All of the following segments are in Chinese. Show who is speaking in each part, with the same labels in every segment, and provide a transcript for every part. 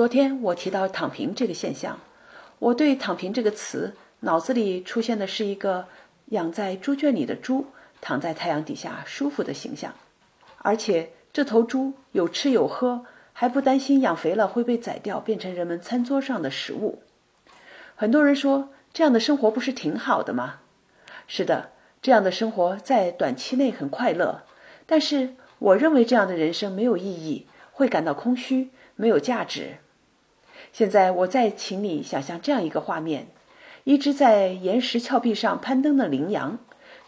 Speaker 1: 昨天我提到“躺平”这个现象，我对“躺平”这个词脑子里出现的是一个养在猪圈里的猪躺在太阳底下舒服的形象，而且这头猪有吃有喝，还不担心养肥了会被宰掉变成人们餐桌上的食物。很多人说这样的生活不是挺好的吗？是的，这样的生活在短期内很快乐，但是我认为这样的人生没有意义，会感到空虚。没有价值。现在我再请你想象这样一个画面：一只在岩石峭壁上攀登的羚羊，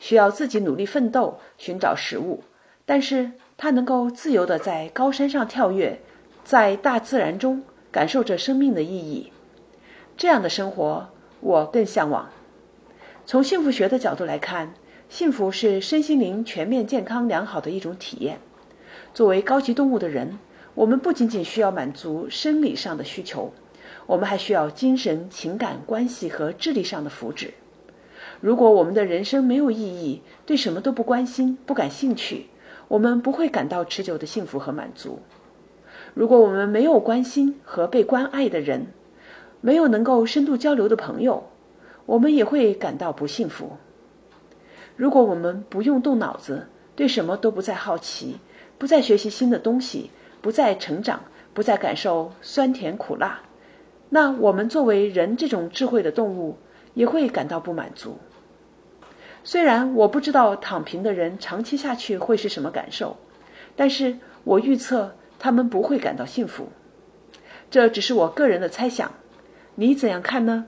Speaker 1: 需要自己努力奋斗寻找食物，但是它能够自由地在高山上跳跃，在大自然中感受着生命的意义。这样的生活我更向往。从幸福学的角度来看，幸福是身心灵全面健康良好的一种体验。作为高级动物的人。我们不仅仅需要满足生理上的需求，我们还需要精神、情感、关系和智力上的福祉。如果我们的人生没有意义，对什么都不关心、不感兴趣，我们不会感到持久的幸福和满足。如果我们没有关心和被关爱的人，没有能够深度交流的朋友，我们也会感到不幸福。如果我们不用动脑子，对什么都不再好奇，不再学习新的东西，不再成长，不再感受酸甜苦辣，那我们作为人这种智慧的动物也会感到不满足。虽然我不知道躺平的人长期下去会是什么感受，但是我预测他们不会感到幸福。这只是我个人的猜想，你怎样看呢？